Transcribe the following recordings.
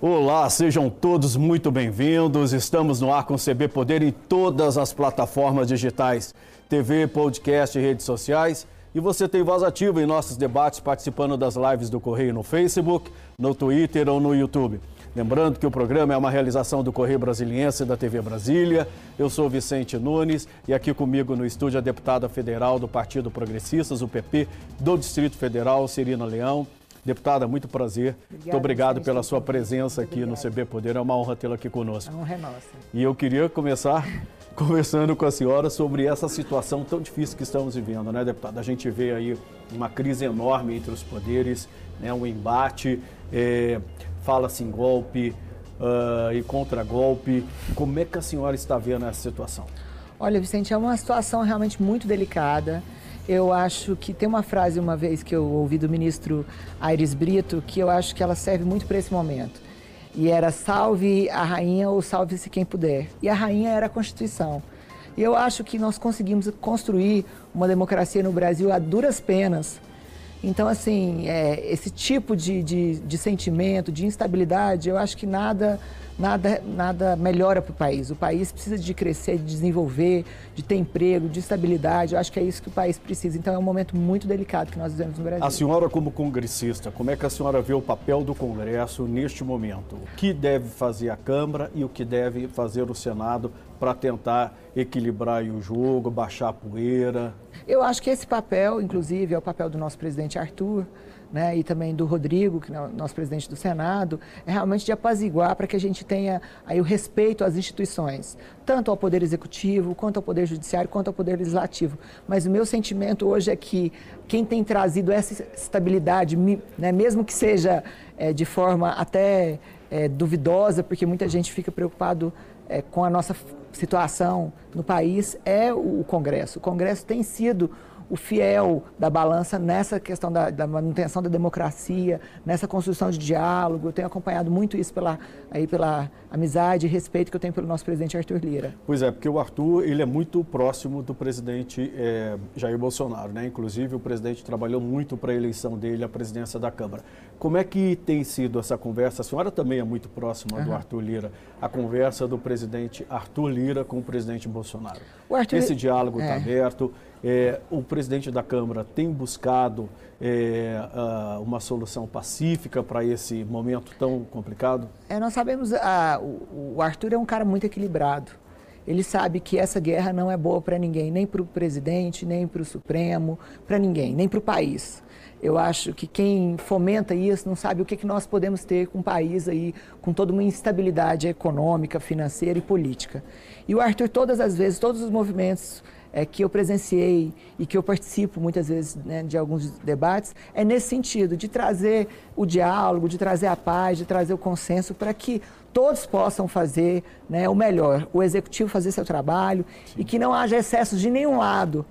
Olá, sejam todos muito bem-vindos. Estamos no ar com CB Poder em todas as plataformas digitais, TV, podcast e redes sociais. E você tem voz ativa em nossos debates participando das lives do Correio no Facebook, no Twitter ou no YouTube. Lembrando que o programa é uma realização do Correio Brasiliense e da TV Brasília. Eu sou Vicente Nunes e aqui comigo no estúdio a deputada federal do Partido Progressistas, o PP, do Distrito Federal, Cirina Leão. Deputada, muito prazer. Obrigada, muito obrigado pela sua presença aqui no CB Poder. É uma honra tê-la aqui conosco. A honra é nossa. E eu queria começar conversando com a senhora sobre essa situação tão difícil que estamos vivendo, né, deputada? A gente vê aí uma crise enorme entre os poderes, né, um embate. É fala-se em golpe uh, e contra-golpe. Como é que a senhora está vendo essa situação? Olha, Vicente, é uma situação realmente muito delicada. Eu acho que tem uma frase uma vez que eu ouvi do ministro Aires Brito que eu acho que ela serve muito para esse momento. E era salve a rainha ou salve-se quem puder. E a rainha era a Constituição. E eu acho que nós conseguimos construir uma democracia no Brasil a duras penas então, assim, é, esse tipo de, de, de, sentimento, de instabilidade, eu acho que nada, nada, nada melhora para o país. O país precisa de crescer, de desenvolver, de ter emprego, de estabilidade. Eu acho que é isso que o país precisa. Então, é um momento muito delicado que nós vivemos no Brasil. A senhora, como congressista, como é que a senhora vê o papel do Congresso neste momento? O que deve fazer a Câmara e o que deve fazer o Senado para tentar equilibrar o jogo, baixar a poeira? Eu acho que esse papel, inclusive, é o papel do nosso presidente Arthur, né, e também do Rodrigo, que é o nosso presidente do Senado, é realmente de apaziguar para que a gente tenha aí o respeito às instituições, tanto ao Poder Executivo, quanto ao Poder Judiciário, quanto ao Poder Legislativo. Mas o meu sentimento hoje é que quem tem trazido essa estabilidade, né, mesmo que seja é, de forma até é, duvidosa, porque muita gente fica preocupado é, com a nossa situação no país é o Congresso. O Congresso tem sido o fiel da balança nessa questão da, da, manutenção da democracia, nessa construção de diálogo. Eu tenho acompanhado muito isso pela, aí pela amizade e respeito que eu tenho pelo nosso presidente Arthur Lira. Pois é, porque o Arthur ele é muito próximo do presidente é, Jair Bolsonaro, né? Inclusive o presidente trabalhou muito para a eleição dele à presidência da Câmara. Como é que tem sido essa conversa? A senhora também é muito próxima uhum. do Arthur Lira. A conversa do presidente Arthur Lira com o presidente Bolsonaro. Arthur... Esse diálogo está é. aberto. É, o presidente da Câmara tem buscado é, uma solução pacífica para esse momento tão complicado? É, nós sabemos, uh, o, o Arthur é um cara muito equilibrado. Ele sabe que essa guerra não é boa para ninguém, nem para o presidente, nem para o Supremo, para ninguém, nem para o país. Eu acho que quem fomenta isso não sabe o que, que nós podemos ter com um país aí com toda uma instabilidade econômica, financeira e política. E o Arthur, todas as vezes, todos os movimentos é, que eu presenciei e que eu participo muitas vezes né, de alguns debates, é nesse sentido, de trazer o diálogo, de trazer a paz, de trazer o consenso para que todos possam fazer né, o melhor, o executivo fazer seu trabalho Sim. e que não haja excessos de nenhum lado.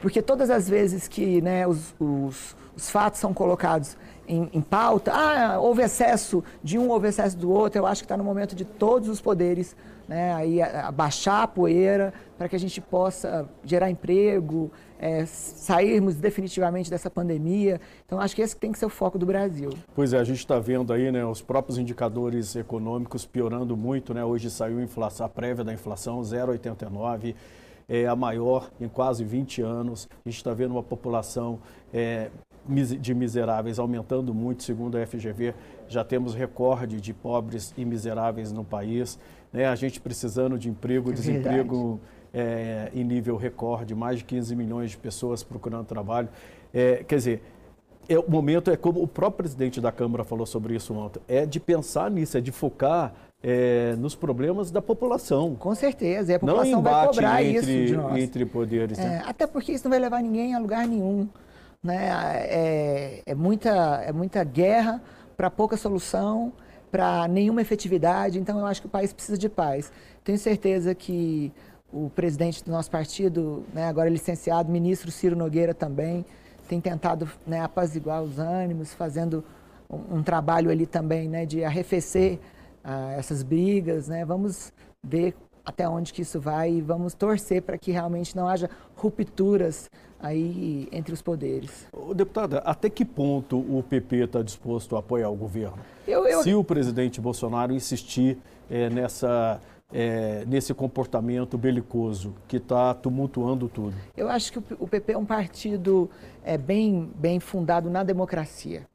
Porque todas as vezes que né, os, os, os fatos são colocados em, em, pauta, ah, houve excesso de um, houve excesso do outro, eu acho que está no momento de todos os poderes né, aí abaixar a poeira para que a gente possa gerar emprego, é, sairmos definitivamente dessa pandemia. Então, acho que esse tem que ser o foco do Brasil. Pois é, a gente está vendo aí né, os próprios indicadores econômicos piorando muito. Né? Hoje saiu a, a prévia da inflação, 0,89 é a maior em quase 20 anos. A gente está vendo uma população é, de miseráveis aumentando muito, segundo a FGV. Já temos recorde de pobres e miseráveis no país né? a gente precisando de emprego, é desemprego é, em nível recorde, mais de 15 milhões de pessoas procurando trabalho. É, quer dizer, é, o momento é como o próprio presidente da Câmara falou sobre isso ontem, é de pensar nisso, é de focar é, nos problemas da população. Com certeza, e a população vai cobrar entre, isso de nós. entre poderes. Né? É, até porque isso não vai levar ninguém a lugar nenhum. Né? É, é muita, é muita guerra para pouca solução para nenhuma efetividade. Então, eu acho que o país precisa de paz. Tenho certeza que o presidente do nosso partido, né, agora licenciado, ministro Ciro Nogueira também, tem tentado né, apaziguar os ânimos, fazendo um, um trabalho ali também né, de arrefecer uh, essas brigas. Né? Vamos ver até onde que isso vai e vamos torcer para que realmente não haja rupturas aí entre os poderes. Deputada, até que ponto o PP está disposto a apoiar o governo? Eu, eu... Se o presidente Bolsonaro insistir é, nessa, é, nesse comportamento belicoso que está tumultuando tudo? Eu acho que o PP é um partido é, bem, bem fundado na democracia.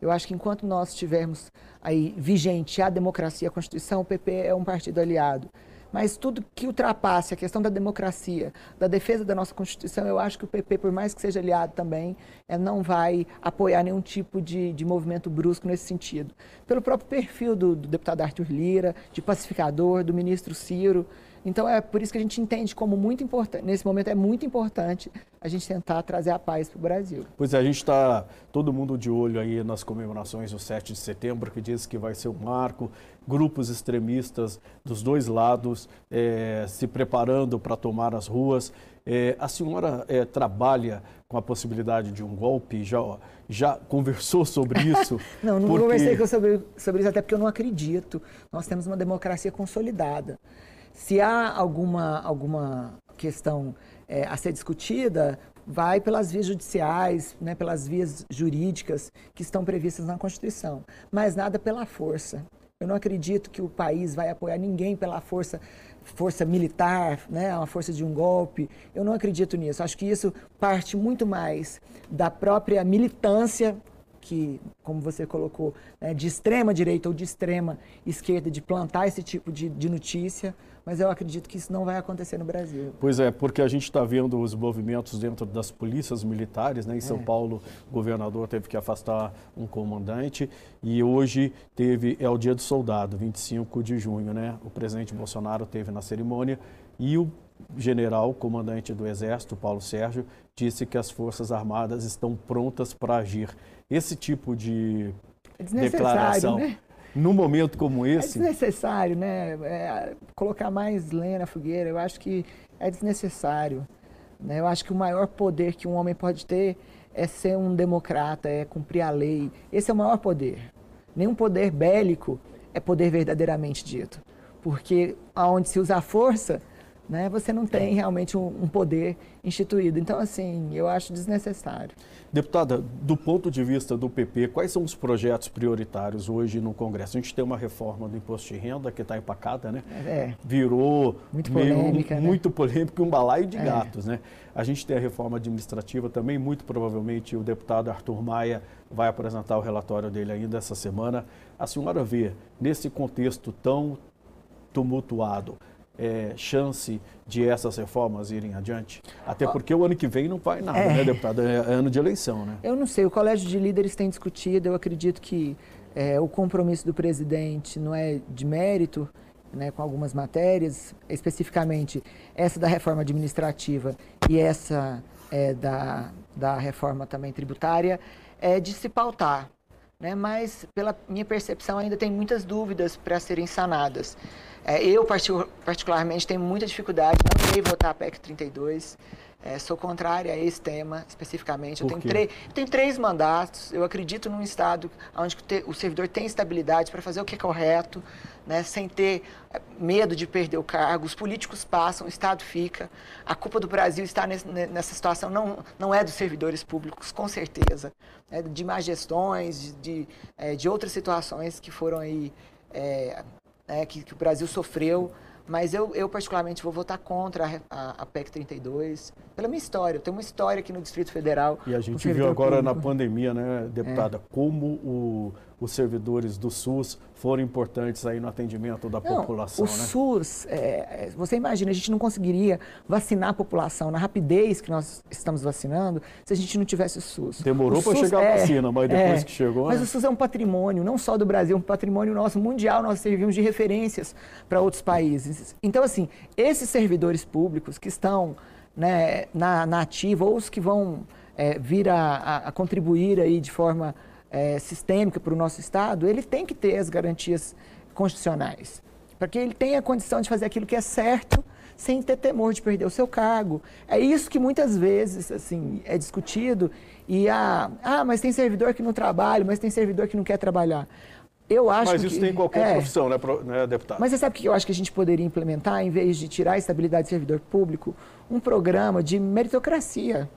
Eu acho que enquanto nós tivermos aí vigente a democracia, a Constituição, o PP é um partido aliado. Mas tudo que ultrapasse a questão da democracia, da defesa da nossa Constituição, eu acho que o PP, por mais que seja aliado também, é, não vai apoiar nenhum tipo de, de movimento brusco nesse sentido. Pelo próprio perfil do, do deputado Arthur Lira, de pacificador, do ministro Ciro, então é por isso que a gente entende como muito importante, nesse momento é muito importante a gente tentar trazer a paz para o Brasil. Pois é, a gente está todo mundo de olho aí nas comemorações do 7 de setembro, que diz que vai ser um marco, grupos extremistas dos dois lados é, se preparando para tomar as ruas. É, a senhora é, trabalha com a possibilidade de um golpe? Já, já conversou sobre isso? não, não porque... conversei sobre, sobre isso, até porque eu não acredito. Nós temos uma democracia consolidada. Se há alguma, alguma questão é, a ser discutida, vai pelas vias judiciais, né, pelas vias jurídicas que estão previstas na Constituição, mas nada pela força. Eu não acredito que o país vai apoiar ninguém pela força, força militar, né, uma força de um golpe. Eu não acredito nisso. Acho que isso parte muito mais da própria militância que, como você colocou, né, de extrema direita ou de extrema esquerda, de plantar esse tipo de, de notícia, mas eu acredito que isso não vai acontecer no Brasil. Pois é, porque a gente está vendo os movimentos dentro das polícias militares, né? Em São é. Paulo, o governador teve que afastar um comandante e hoje teve, é o dia do soldado, 25 de junho, né? O presidente Bolsonaro teve na cerimônia e o general, comandante do Exército, Paulo Sérgio, disse que as Forças Armadas estão prontas para agir. Esse tipo de é declaração. Né? Num momento como é esse. É desnecessário, né? É, colocar mais lenha na fogueira, eu acho que é desnecessário. Né? Eu acho que o maior poder que um homem pode ter é ser um democrata, é cumprir a lei. Esse é o maior poder. Nenhum poder bélico é poder verdadeiramente dito. Porque aonde se usa a força, né, você não tem realmente um, um, poder instituído. Então, assim, eu acho desnecessário. Deputada, do ponto de vista do PP, quais são os projetos prioritários hoje no Congresso? A gente tem uma reforma do imposto de renda que está empacada, né? É. Virou muito polêmica, meio, né? muito polêmica, um balaio de é. gatos, né? A gente tem a reforma administrativa também, muito provavelmente o deputado Arthur Maia vai apresentar o relatório dele ainda essa semana. A senhora vê, nesse contexto tão tumultuado, é, chance de essas reformas irem adiante? Até porque o ano que vem não vai nada, é. né, deputado? É ano de eleição, né? Eu não sei, o Colégio de Líderes tem discutido, eu acredito que é, o compromisso do presidente não é de mérito, né, com algumas matérias, especificamente essa da reforma administrativa e essa é, da, da reforma também tributária, é de se pautar. Né, mas, pela minha percepção, ainda tem muitas dúvidas para serem sanadas. É, eu, particularmente, tenho muita dificuldade, não irei votar a PEC 32. É, sou contrária a esse tema, especificamente. Eu tenho, eu tenho, três mandatos. Eu acredito num Estado onde o servidor tem estabilidade para fazer o que é correto, né, sem ter é, medo de perder o cargo. Os políticos passam, o Estado fica. A culpa do Brasil está nesse, nessa situação não, não é dos servidores públicos, com certeza. É de má gestões, de, de, é, de outras situações que foram aí é, né, que, que, o Brasil sofreu. Mas eu, eu particularmente, vou votar contra a, a, a, PEC 32, pela minha história. Eu tenho uma história aqui no Distrito Federal. E a gente viu agora público. na pandemia, né, deputada, é. como o, os servidores do SUS foram importantes aí no atendimento da não, população. O né? SUS, é, é, você imagina, a gente não conseguiria vacinar a população na rapidez que nós estamos vacinando se a gente não tivesse o SUS. Demorou para chegar a é, vacina, mas depois é, que chegou. Mas né? o SUS é um patrimônio, não só do Brasil, é um patrimônio nosso mundial, nós servimos de referências para outros países. Então, assim, esses servidores públicos que estão né, na, na ativa ou os que vão é, vir a, a, a contribuir aí de forma é, sistêmica para o nosso Estado, ele tem que ter as garantias constitucionais, para que ele tenha a condição de fazer aquilo que é certo sem ter temor de perder o seu cargo. É isso que muitas vezes assim é discutido e a, ah, mas tem servidor que não trabalha, mas tem servidor que não quer trabalhar. Eu acho mas isso que, tem em qualquer é, profissão, né, né, deputado? Mas você sabe o que eu acho que a gente poderia implementar, em vez de tirar a estabilidade do servidor público, um programa de meritocracia?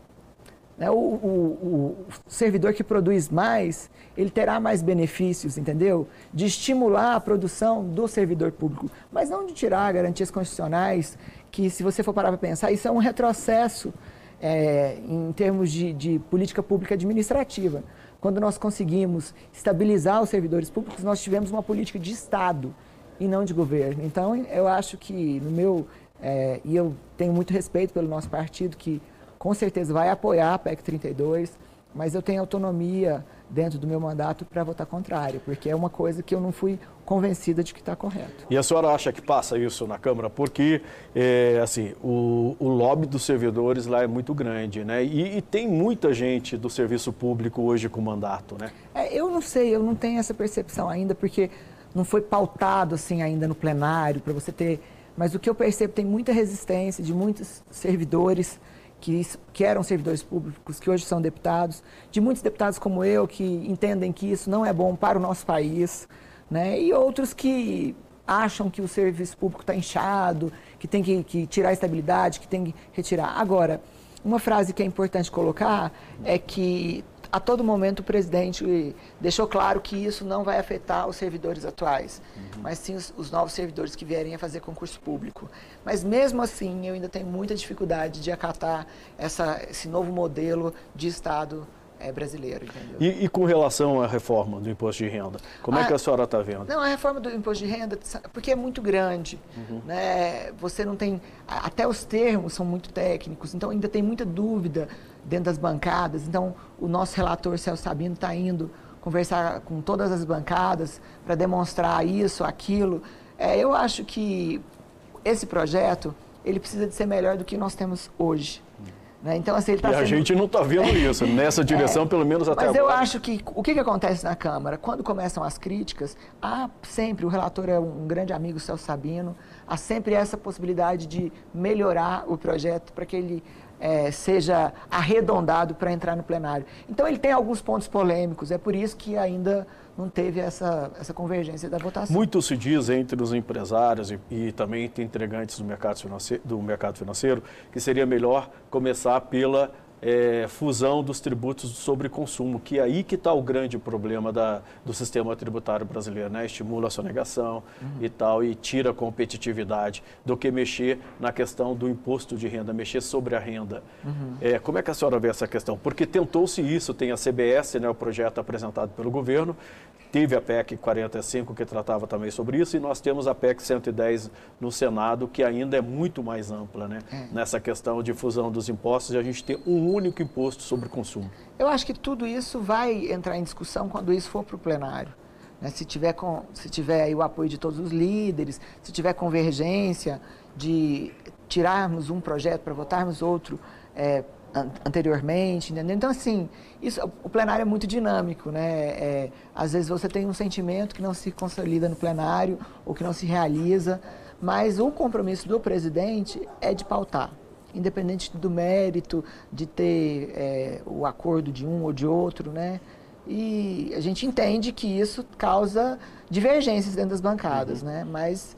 O, o, o, servidor que produz mais, ele terá mais benefícios, entendeu? De estimular a produção do servidor público, mas não de tirar garantias constitucionais, que se você for parar para pensar, isso é um retrocesso é, em termos de, de política pública administrativa. Quando nós conseguimos estabilizar os servidores públicos, nós tivemos uma política de Estado e não de governo. Então, eu acho que no meu. É, e eu tenho muito respeito pelo nosso partido, que com certeza vai apoiar a PEC 32, mas eu tenho autonomia dentro do meu mandato para votar contrário, porque é uma coisa que eu não fui convencida de que está correto. E a senhora acha que passa isso na Câmara? Porque, é, assim, o, o, lobby dos servidores lá é muito grande, né? E, e, tem muita gente do serviço público hoje com mandato, né? É, eu não sei, eu não tenho essa percepção ainda, porque não foi pautado assim ainda no plenário para você ter. Mas o que eu percebo tem muita resistência de muitos servidores que, que eram servidores públicos, que hoje são deputados, de muitos deputados como eu, que entendem que isso não é bom para o nosso país, né? e outros que acham que o serviço público está inchado, que tem que, que tirar a estabilidade, que tem que retirar. Agora, uma frase que é importante colocar é que a todo momento o presidente deixou claro que isso não vai afetar os servidores atuais, uhum. mas sim os, os, novos servidores que vierem a fazer concurso público. Mas mesmo assim, eu ainda tenho muita dificuldade de acatar essa, esse novo modelo de Estado é, brasileiro, entendeu? E, e, com relação à reforma do imposto de renda, como é ah, é que a senhora está vendo? Não, a reforma do imposto de renda, porque é muito grande, uhum. né? Você não tem, até os termos são muito técnicos, então ainda tem muita dúvida dentro das bancadas. Então, o nosso relator Celso Sabino está indo conversar com todas as bancadas para demonstrar isso, aquilo. É, eu acho que esse projeto ele precisa de ser melhor do que nós temos hoje. Né? Então, assim, ele tá e sendo... a gente não está vendo isso nessa direção, é, pelo menos até mas agora. Mas eu acho que o que, que acontece na Câmara? Quando começam as críticas, há sempre, o relator é um grande amigo, Celso Sabino, há sempre essa possibilidade de melhorar o projeto para que ele é, seja arredondado para entrar no plenário. Então, ele tem alguns pontos polêmicos, é por isso que ainda não teve essa, essa convergência da votação. Muito se diz entre os empresários e, e também entre entregantes do mercado, do mercado financeiro que seria melhor começar pela é, fusão dos tributos sobre consumo, que é aí que está o grande problema da, do sistema tributário brasileiro, né? Estimula a sonegação uhum. e tal, e tira a competitividade, do que mexer na questão do imposto de renda, mexer sobre a renda. Uhum. É, como é que a senhora vê essa questão? Porque tentou-se isso, tem a CBS, né, o projeto apresentado pelo governo, Teve a PEC 45, que tratava também sobre isso, e nós temos a PEC 110 no Senado, que ainda é muito mais ampla, né? É. Nessa questão de fusão dos impostos e a gente ter um único imposto sobre consumo. Eu acho que tudo isso vai entrar em discussão quando isso for para o plenário. Né? Se tiver, com, se tiver o apoio de todos os líderes, se tiver convergência de tirarmos um projeto para votarmos outro é, anteriormente, entendeu? Então, assim, isso, o plenário é muito dinâmico, né? É, às vezes você tem um sentimento que não se consolida no plenário ou que não se realiza, mas o compromisso do presidente é de pautar, independente do mérito, de ter é, o acordo de um ou de outro, né? E a gente entende que isso causa divergências dentro das bancadas, uhum. né? Mas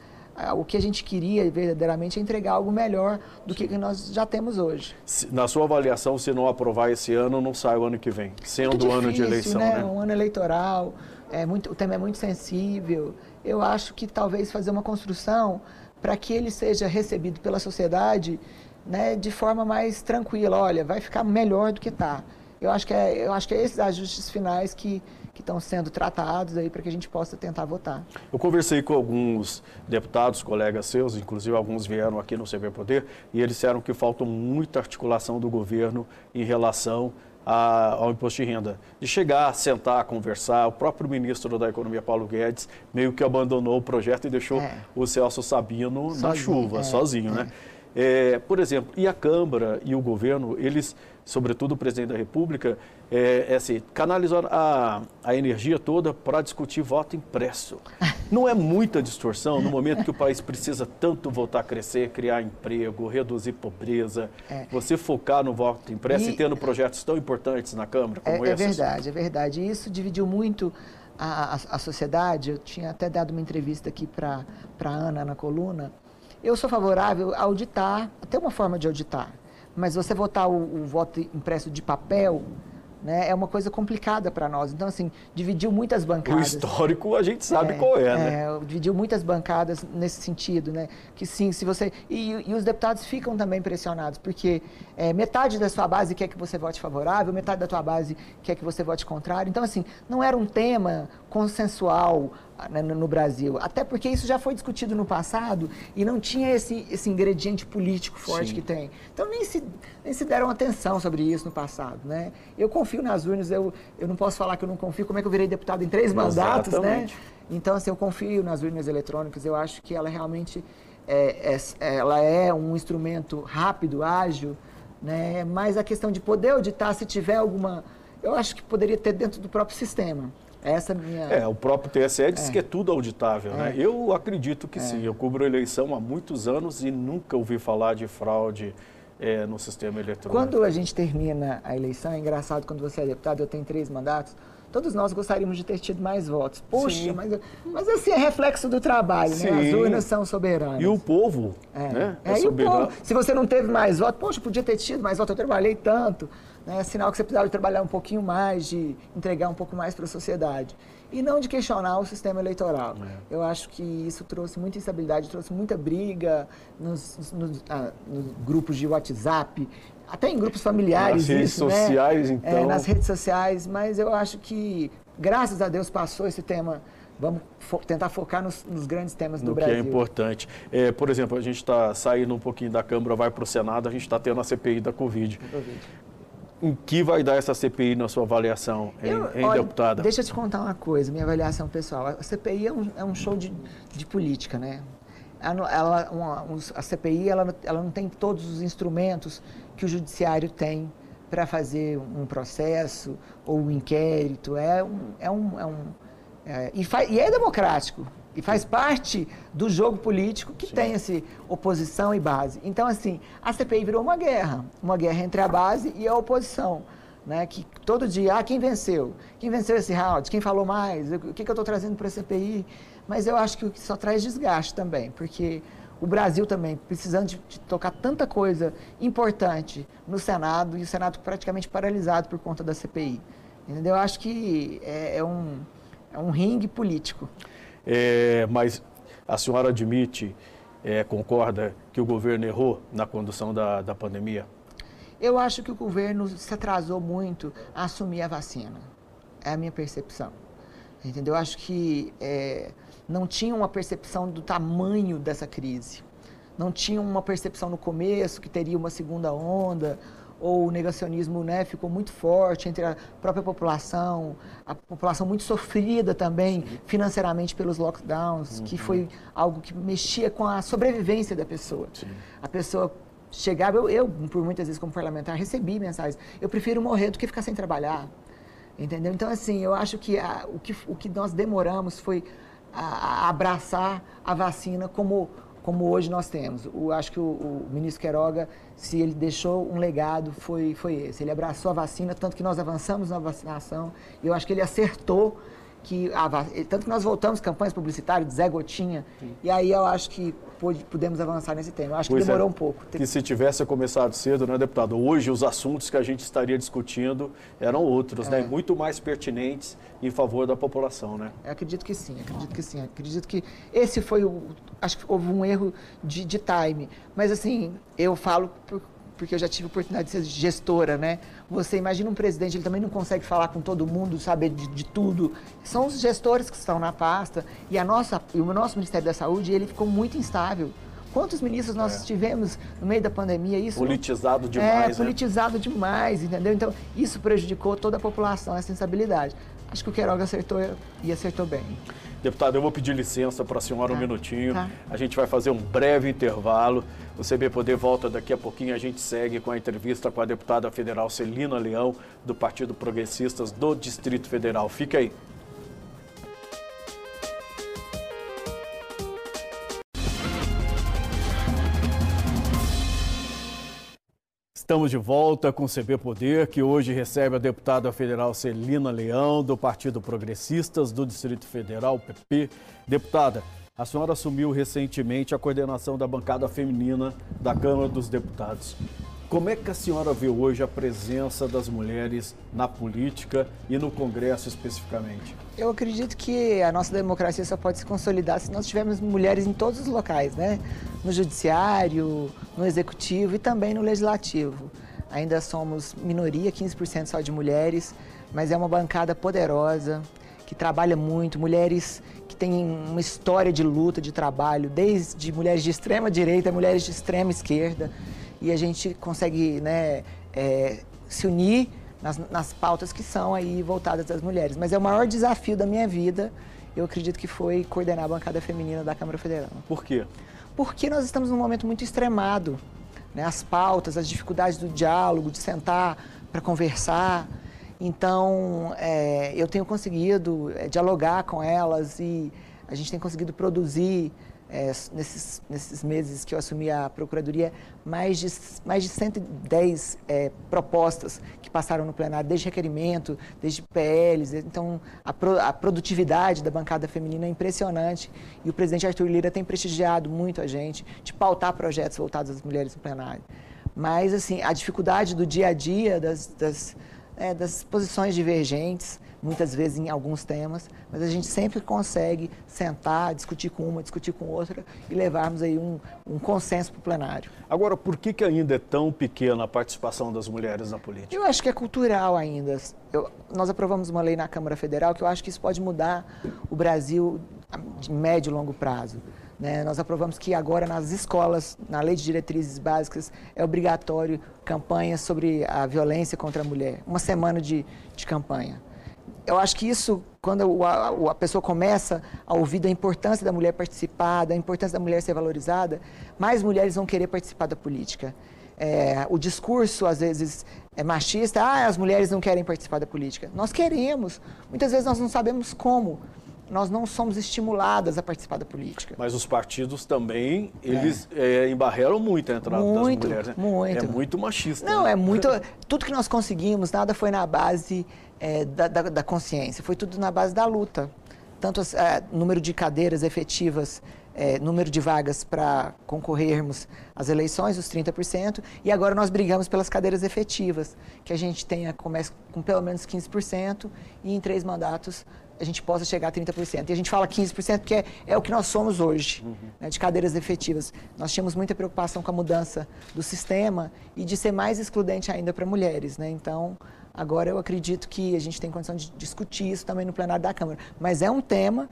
o que a gente queria verdadeiramente é entregar algo melhor do que nós já temos hoje. Na sua avaliação, se não aprovar esse ano, não sai o ano que vem, sendo o ano de eleição, né? né? Um ano eleitoral, é muito, o tema é muito sensível. Eu acho que talvez fazer uma construção para que ele seja recebido pela sociedade né, de forma mais tranquila. Olha, vai ficar melhor do que está. Eu acho que é, eu acho que é esses ajustes finais que que estão sendo tratados aí para que a gente possa tentar votar. Eu conversei com alguns deputados, colegas seus, inclusive alguns vieram aqui no CV Poder, e eles disseram que falta muita articulação do governo em relação a, ao imposto de renda. De chegar, sentar, conversar, o próprio ministro da Economia, Paulo Guedes, meio que abandonou o projeto e deixou é. o Celso Sabino sozinho, na chuva, é, sozinho, né? é. né? Por exemplo, e a Câmara e o governo, eles, sobretudo o presidente da República, é, é assim, canalizou a, a energia toda para discutir voto impresso. Não é muita distorção no momento que o país precisa tanto voltar a crescer, criar emprego, reduzir pobreza, é. você focar no voto impresso e, e, tendo projetos tão importantes na Câmara como é, esse? É verdade, é verdade. Isso dividiu muito a, a, a sociedade. Eu tinha até dado uma entrevista aqui para a Ana na coluna eu sou favorável a auditar, até uma forma de auditar, mas você votar o, o voto impresso de papel, né, é uma coisa complicada para nós. Então, assim, dividiu muitas bancadas. O histórico a gente sabe é, qual é, né? É, dividiu muitas bancadas nesse sentido, né? Que sim, se você. E, e os deputados ficam também pressionados, porque é, metade da sua base quer que você vote favorável, metade da tua base quer que você vote contrário. Então, assim, não era um tema consensual né, no Brasil. Até porque isso já foi discutido no passado e não tinha esse, esse ingrediente político forte Sim. que tem. Então nem se, nem se deram atenção sobre isso no passado. Né? Eu confio nas urnas, eu, eu não posso falar que eu não confio. Como é que eu virei deputado em três mandatos, né? Exatamente. né? Então, assim, eu confio nas urnas eletrônicas. Eu acho que ela realmente é, é, ela é um instrumento rápido, ágil, né? mas a questão de poder auditar, se tiver alguma... Eu acho que poderia ter dentro do próprio sistema. Essa é minha... É, o próprio TSE diz é. que é tudo auditável, né? é. né? Eu acredito que é. sim. Eu cubro eleição há muitos anos e nunca ouvi falar de fraude é, no sistema eletrônico. Quando a gente termina a eleição, é engraçado, quando você é deputado, eu tenho três mandatos, todos nós gostaríamos de ter tido mais votos. Poxa, mas, mas assim, é reflexo do trabalho, Sim. né? As urnas são soberanas. E o povo, é. né? É, é e o povo. Se você não teve mais votos, poxa, podia ter tido mais votos, eu trabalhei tanto. Né? É sinal que você precisava trabalhar um pouquinho mais, de entregar um pouco mais para a sociedade. E não de questionar o sistema eleitoral. É. Eu acho que isso trouxe muita instabilidade, trouxe muita briga nos, nos, ah, nos grupos de WhatsApp, até em grupos familiares. Nas redes isso, né? sociais, né? então. É, nas redes sociais, mas eu acho que, graças a Deus, passou esse tema. Vamos fo tentar focar nos, nos, grandes temas do no Brasil. que é importante. É, por exemplo, a gente está saindo um pouquinho da Câmara, vai para o Senado, a gente está tendo a CPI da Covid. COVID. Em que vai dar essa CPI na sua avaliação, hein, eu, hein olha, deputada? Deixa eu te contar uma coisa, minha avaliação pessoal. A CPI é um, é um show de, de política, né? Ela, ela uma, a CPI ela, ela não tem todos os instrumentos que o judiciário tem para fazer um processo ou um inquérito. É um, é um, é um é, e, fa, e é democrático. E faz parte do jogo político que Sim. tem esse oposição e base. Então, assim, a CPI virou uma guerra. Uma guerra entre a base e a oposição. Né? Que todo dia, ah, quem venceu? Quem venceu esse round? Quem falou mais? O que, que eu estou trazendo para a CPI? Mas eu acho que só traz desgaste também, porque o Brasil também precisando de, de, tocar tanta coisa importante no Senado e o Senado praticamente paralisado por conta da CPI. Entendeu? Eu acho que é, é um, é um ringue político. É, mas a senhora admite, é, concorda que o governo errou na condução da, da pandemia? Eu acho que o governo se atrasou muito a assumir a vacina. É a minha percepção. Entendeu? Eu acho que é, não tinha uma percepção do tamanho dessa crise. Não tinha uma percepção no começo que teria uma segunda onda ou o negacionismo né, ficou muito forte entre a própria população, a população muito sofrida também Sim. financeiramente pelos lockdowns, uhum. que foi algo que mexia com a sobrevivência da pessoa. Sim. A pessoa chegava, eu, eu, por muitas vezes como parlamentar, recebi mensagens, eu prefiro morrer do que ficar sem trabalhar. Entendeu? Então, assim, eu acho que, a, o, que o que nós demoramos foi a, a abraçar a vacina como como hoje nós temos. O, acho que o, o, ministro Queiroga, se ele deixou um legado, foi, foi esse. Ele abraçou a vacina, tanto que nós avançamos na vacinação, e eu acho que ele acertou que a, tanto que nós voltamos campanhas publicitárias, Zé Gotinha, Sim. e aí eu acho que pôde, pudemos avançar nesse tema. Eu acho pois que demorou é, um pouco. Que se tivesse começado cedo, né, deputado? Hoje os assuntos que a gente estaria discutindo eram outros, né, é. né? Muito mais pertinentes em favor da população, né? Eu acredito que sim, acredito que sim. Acredito que esse foi o. Acho que houve um erro de, de time. Mas assim, eu falo por, porque eu já tive a oportunidade de ser gestora, né? Você imagina um presidente, ele também não consegue falar com todo mundo, saber de, de tudo. São os gestores que estão na pasta e a nossa, e o nosso Ministério da Saúde, ele ficou muito instável. Quantos ministros nós é. tivemos no meio da pandemia? Isso politizado demais. É, né? politizado demais, entendeu? Então, isso prejudicou toda a população, essa instabilidade. Acho que o Queiroga acertou e acertou bem. Deputado, eu vou pedir licença para a senhora tá. um minutinho. Tá. A gente vai fazer um breve intervalo. O CB Poder volta daqui a pouquinho. A gente segue com a entrevista com a deputada federal Celina Leão, do Partido Progressistas do Distrito Federal. Fica aí. Estamos de volta com o CB Poder, que hoje recebe a deputada federal Celina Leão, do Partido Progressistas do Distrito Federal, PP. Deputada, a senhora assumiu recentemente a coordenação da bancada feminina da Câmara dos Deputados. Como é que a senhora vê hoje a presença das mulheres na política e no Congresso especificamente? Eu acredito que a nossa democracia só pode se consolidar se nós tivermos mulheres em todos os locais, né? No judiciário, no executivo e também no legislativo. Ainda somos minoria, 15% só de mulheres, mas é uma bancada poderosa, que trabalha muito, mulheres que têm uma história de luta, de trabalho, desde mulheres de extrema direita mulheres de extrema esquerda e a gente consegue né, é, se unir nas, nas pautas que são aí voltadas às mulheres. Mas é o maior desafio da minha vida, eu acredito que foi coordenar a bancada feminina da Câmara Federal. Por quê? Porque nós estamos num momento muito extremado. Né? As pautas, as dificuldades do diálogo, de sentar para conversar. Então, é, eu tenho conseguido é, dialogar com elas e a gente tem conseguido produzir é, nesses, nesses meses que eu assumi a Procuradoria, mais de, mais de 110 é, propostas que passaram no plenário, desde requerimento, desde PLs. Então, a, pro, a, produtividade da bancada feminina é impressionante e o presidente Arthur Lira tem prestigiado muito a gente de pautar projetos voltados às mulheres no plenário. Mas, assim, a dificuldade do dia a dia, das, das, é, das posições divergentes, muitas vezes em alguns temas, mas a gente sempre consegue sentar, discutir com uma, discutir com outra e levarmos aí um, um consenso para o plenário. Agora, por que, que ainda é tão pequena a participação das mulheres na política? Eu acho que é cultural ainda. Eu, nós aprovamos uma lei na Câmara Federal que eu acho que isso pode mudar o Brasil de médio e longo prazo. Né? Nós aprovamos que agora nas escolas, na lei de diretrizes básicas, é obrigatório campanha sobre a violência contra a mulher. Uma semana de, de campanha eu acho que isso, quando a, a, pessoa começa a ouvir da importância da mulher participar, da importância da mulher ser valorizada, mais mulheres vão querer participar da política. É, o discurso, às vezes, é machista, ah, as mulheres não querem participar da política. Nós queremos. Muitas vezes nós não sabemos como. Nós não somos estimuladas a participar da política. Mas os partidos também, eles é. É, embarreram muito a entrada muito, das mulheres. Né? Muito, É muito machista. Não, né? é muito... Tudo que nós conseguimos, nada foi na base é, da, da, da, consciência, foi tudo na base da luta. Tanto o é, número de cadeiras efetivas, é, número de vagas para concorrermos às eleições, os 30%, e agora nós brigamos pelas cadeiras efetivas, que a gente tenha, comece com pelo menos 15% e em três mandatos a gente possa chegar a 30%. E a gente fala 15% porque é, é o que nós somos hoje, uhum. né, de cadeiras efetivas. Nós tínhamos muita preocupação com a mudança do sistema e de ser mais excludente ainda para mulheres. Né? Então, Agora, eu acredito que a gente tem condição de discutir isso também no plenário da Câmara. Mas é um tema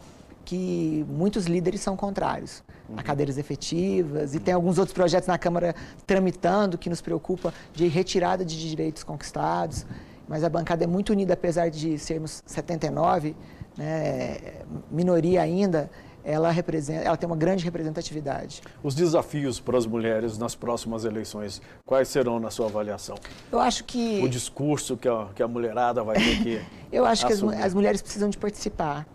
que muitos líderes são contrários uhum. a cadeiras efetivas e tem alguns outros projetos na Câmara tramitando que nos preocupa de retirada de direitos conquistados. Mas a bancada é muito unida, apesar de sermos 79, né, minoria ainda, ela, representa, ela tem uma grande representatividade. Os desafios para as mulheres nas próximas eleições, quais serão na sua avaliação? Eu acho que... O discurso que a, que a mulherada vai ter que Eu acho assumir. que as, as, mulheres precisam de participar.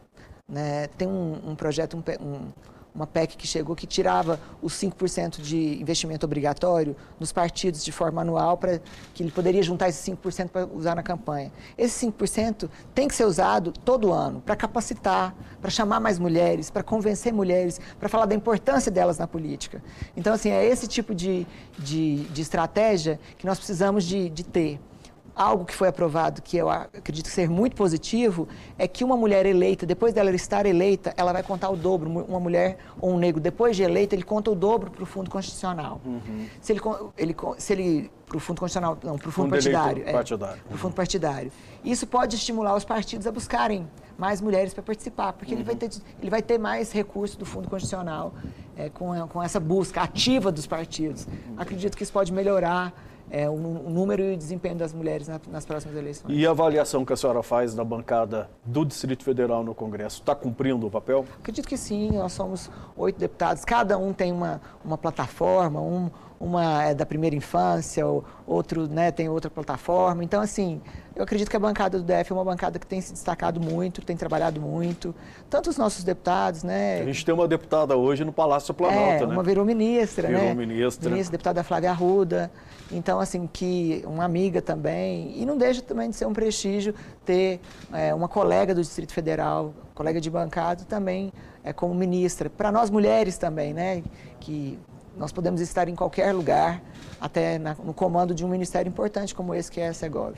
Né? Tem um, um projeto, um, um uma PEC que chegou que tirava os 5% de investimento obrigatório nos partidos de forma anual para que ele poderia juntar esses 5% para usar na campanha. Esse 5% tem que ser usado todo ano para capacitar, para chamar mais mulheres, para convencer mulheres, para falar da importância delas na política. Então, assim, é esse tipo de, de, de estratégia que nós precisamos de, de ter algo que foi aprovado, que eu acredito ser muito positivo, é que uma mulher eleita, depois dela estar eleita, ela vai contar o dobro. Uma mulher ou um negro, depois de eleita, ele conta o dobro para o Fundo Constitucional. Uhum. Se ele, ele, se ele para o Fundo Constitucional, não, para o Fundo, fundo Partidário. É, partidário. Para o Fundo Partidário. Isso pode estimular os partidos a buscarem mais mulheres para participar, porque uhum. ele, vai ter, ele vai ter mais recursos do Fundo Constitucional é, com, com essa busca ativa dos partidos. Uhum. Acredito que isso pode melhorar é, o, o, número e o desempenho das mulheres na, nas próximas eleições. E a avaliação que a senhora faz da bancada do Distrito Federal no Congresso, está cumprindo o papel? Acredito que sim, nós somos oito deputados, cada um tem uma, uma plataforma, um, uma é da primeira infância, outro né, tem outra plataforma. Então, assim, eu acredito que a bancada do DF é uma bancada que tem se destacado muito, tem trabalhado muito. Tanto os nossos deputados, né? A gente tem uma deputada hoje no Palácio Planalto, é, né? Uma virou ministra, virou né? ministra. Ministra, deputada Flávia Arruda. Então, assim, que uma amiga também. E não deixa também de ser um prestígio ter é, uma colega do Distrito Federal, colega de bancada também é, como ministra. Para nós mulheres também, né? Que nós podemos estar em qualquer lugar, até na, no comando de um ministério importante como esse que é a Segov.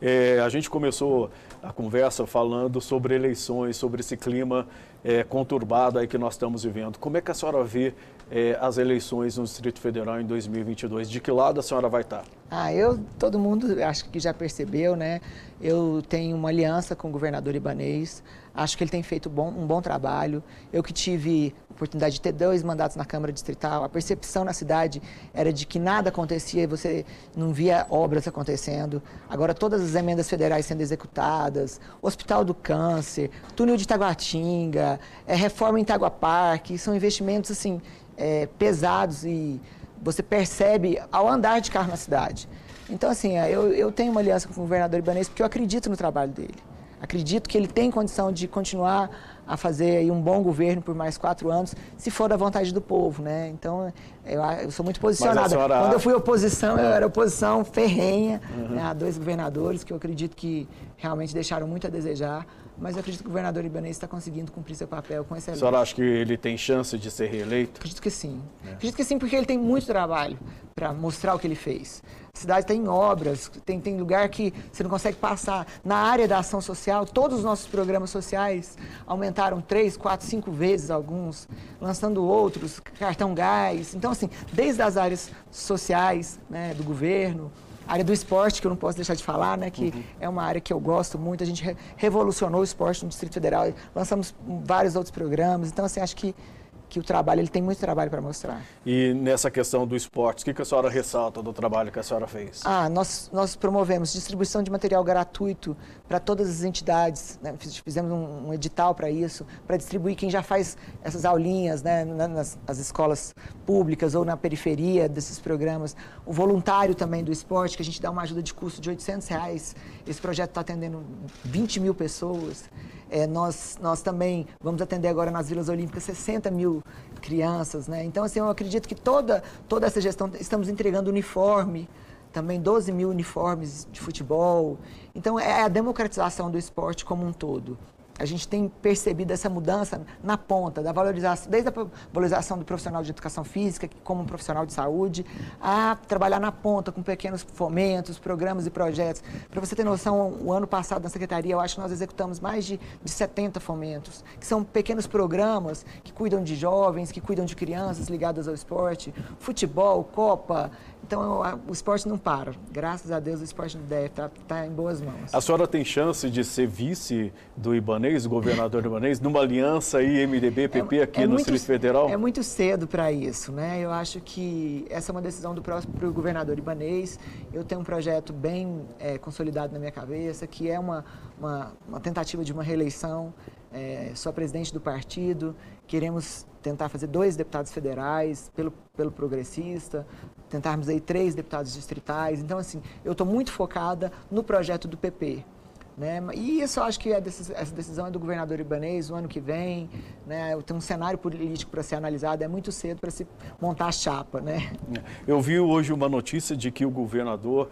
É, a gente começou a conversa falando sobre eleições, sobre esse clima é, conturbado aí que nós estamos vivendo. Como é que a senhora vê é, as eleições no Distrito Federal em 2022? De que lado a senhora vai estar? Ah, eu, todo mundo acho que já percebeu, né? Eu tenho uma aliança com o governador Ibanês. Acho que ele tem feito bom, um bom trabalho. Eu que tive a oportunidade de ter dois mandatos na Câmara Distrital, a percepção na cidade era de que nada acontecia e você não via obras acontecendo. Agora, todas as emendas federais sendo executadas, Hospital do Câncer, túnel de Taguatinga, é, reforma em Itagua Parque, são investimentos assim é, pesados e você percebe ao andar de carro na cidade. Então, assim, é, eu, eu tenho uma aliança com o governador Ibanez porque eu acredito no trabalho dele. Acredito que ele tem condição de continuar a fazer um bom governo por mais quatro anos, se for da vontade do povo, né? Então, eu, eu sou muito posicionada. Senhora... Quando eu fui oposição, eu era oposição ferrenha uhum. né, a dois governadores que eu acredito que realmente deixaram muito a desejar mas eu acredito que o governador Ibanez está conseguindo cumprir seu papel com excelência. A senhora acha que ele tem chance de ser reeleito? Acredito que sim. É. Acredito que sim, porque ele tem muito trabalho para mostrar o que ele fez. A cidade tem obras, tem, tem lugar que você não consegue passar. Na área da ação social, todos os nossos programas sociais aumentaram três, quatro, cinco vezes alguns, lançando outros, cartão gás. Então, assim, desde as áreas sociais né, do governo, área do esporte, que eu não posso deixar de falar, né, que uhum. é uma área que eu gosto muito. A gente re revolucionou o esporte no Distrito Federal, lançamos vários outros programas. Então, assim, acho que que o trabalho, ele tem muito trabalho para mostrar. E nessa questão do esporte, o que, que a senhora ressalta do trabalho que a senhora fez? Ah, nós, nós promovemos distribuição de material gratuito para todas as entidades, né? fizemos um, um edital para isso, para distribuir quem já faz essas aulinhas né? nas, nas escolas públicas ou na periferia desses programas. O voluntário também do esporte, que a gente dá uma ajuda de custo de 800 reais. Esse projeto está atendendo 20 mil pessoas. É, nós, nós também vamos atender agora nas Vilas Olímpicas 60 mil crianças, né? Então, assim, eu acredito que toda, toda essa gestão, estamos entregando uniforme, também 12 mil uniformes de futebol. Então, é a democratização do esporte como um todo a gente tem percebido essa mudança na ponta, da valorização, desde a valorização do profissional de educação física, como um profissional de saúde, a trabalhar na ponta com pequenos fomentos, programas e projetos. Para você ter noção, o ano passado na Secretaria, eu acho que nós executamos mais de, de 70 fomentos, que são pequenos programas que cuidam de jovens, que cuidam de crianças ligadas ao esporte, futebol, Copa, então o esporte não para. Graças a Deus o esporte deve estar tá, tá em boas mãos. A senhora tem chance de ser vice do Ibanês, do governador Ibanês, numa aliança aí MDB-PP é, aqui é no muito, Distrito Federal? É muito cedo para isso, né? Eu acho que essa é uma decisão do próprio governador Ibanês. Eu tenho um projeto bem é, consolidado na minha cabeça, que é uma, uma, uma tentativa de uma reeleição. É, sou presidente do partido, queremos tentar fazer dois deputados federais pelo, pelo progressista, tentarmos aí três deputados distritais. Então, assim, eu estou muito focada no projeto do PP. Né? E isso eu acho que é essa decisão é do governador Ibanês o ano que vem. Né? Tem um cenário político para ser analisado, é muito cedo para se montar a chapa. Né? Eu vi hoje uma notícia de que o governador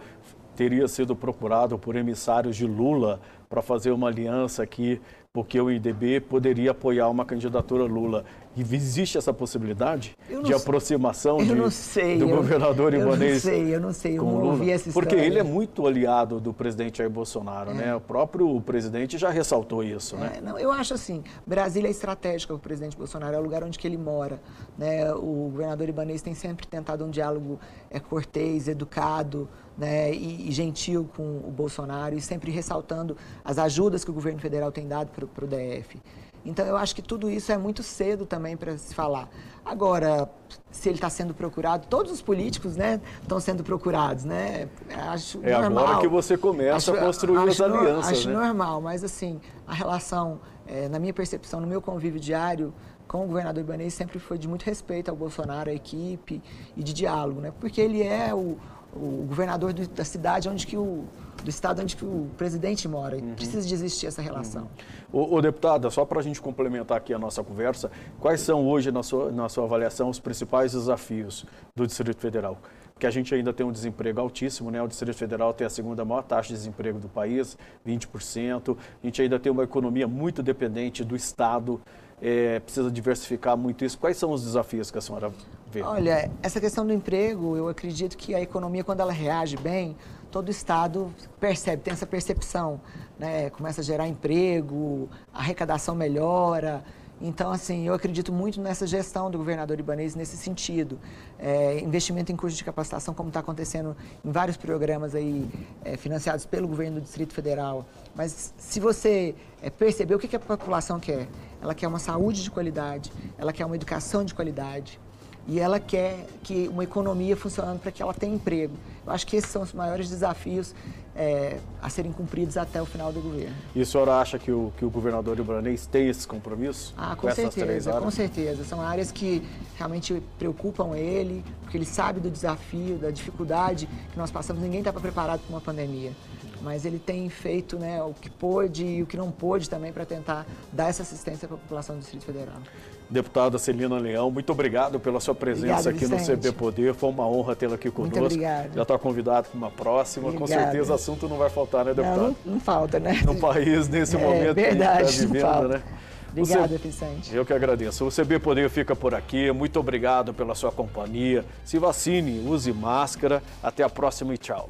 teria sido procurado por emissários de Lula para fazer uma aliança aqui, porque o IDB poderia apoiar uma candidatura Lula. E existe essa possibilidade de aproximação de, do eu, governador Ibanez? Eu não sei, eu não sei, eu não ouvi essa história. Porque ele é muito aliado do presidente Jair Bolsonaro, é. né? O próprio presidente já ressaltou isso, né? É, não, eu acho assim, Brasília é estratégica para o presidente Bolsonaro, é o lugar onde ele mora. Né? O governador Ibanez tem sempre tentado um diálogo é, cortês, educado, né, e, e, gentil com o Bolsonaro e sempre ressaltando as ajudas que o governo federal tem dado para o DF. Então, eu acho que tudo isso é muito cedo também para se falar. Agora, se ele está sendo procurado, todos os políticos né, estão sendo procurados, né? Acho é normal. agora que você começa acho, a construir acho, as alianças. Acho né? normal, mas assim, a relação, é, na minha percepção, no meu convívio diário com o governador Ibanez, sempre foi de muito respeito ao Bolsonaro, à equipe e de diálogo, né? Porque ele é o, o governador do, da cidade onde que o do estado onde o presidente mora. Uhum. Precisa de existir essa relação. Uhum. O, o deputada, só para a gente complementar aqui a nossa conversa, quais são hoje, na sua, na sua avaliação, os principais desafios do Distrito Federal? Porque a gente ainda tem um desemprego altíssimo, né? O Distrito Federal tem a segunda maior taxa de desemprego do país, 20%. A gente ainda tem uma economia muito dependente do Estado. É, precisa diversificar muito isso. Quais são os desafios que a senhora vê? Olha, essa questão do emprego, eu acredito que a economia, quando ela reage bem, todo o Estado percebe, tem essa percepção, né? começa a gerar emprego, a arrecadação melhora. Então, assim, eu acredito muito nessa gestão do governador Ibanez nesse sentido. É, investimento em curso de capacitação, como está acontecendo em vários programas aí é, financiados pelo governo do Distrito Federal. Mas se você é, perceber o que, que a população quer, ela quer uma saúde de qualidade, ela quer uma educação de qualidade, e ela quer que uma economia funcionando para que ela tenha emprego. Eu acho que esses são os maiores desafios é, a serem cumpridos até o final do governo. E a senhora acha que o, que o governador Ibranês tem esse compromisso? Ah, com, com certeza, com certeza. São áreas que realmente preocupam ele, porque ele sabe do desafio, da dificuldade que nós passamos. Ninguém estava preparado para uma pandemia mas ele tem feito né, o que pôde e o que não pôde também para tentar dar essa assistência para a população do Distrito Federal. Deputada Celina Leão, muito obrigado pela sua presença aqui Vicente. no CB Poder. Foi uma honra tê-la aqui conosco. Muito obrigado. Já está convidado para uma próxima. Obrigada. Com certeza o assunto não vai faltar, né, deputado? Não, não, falta, né? No país, nesse é, momento verdade, que está vivendo, né? Obrigada, Vicente. Eu que agradeço. O CB Poder fica por aqui. Muito obrigado pela sua companhia. Se vacine, use máscara. Até a próxima e tchau.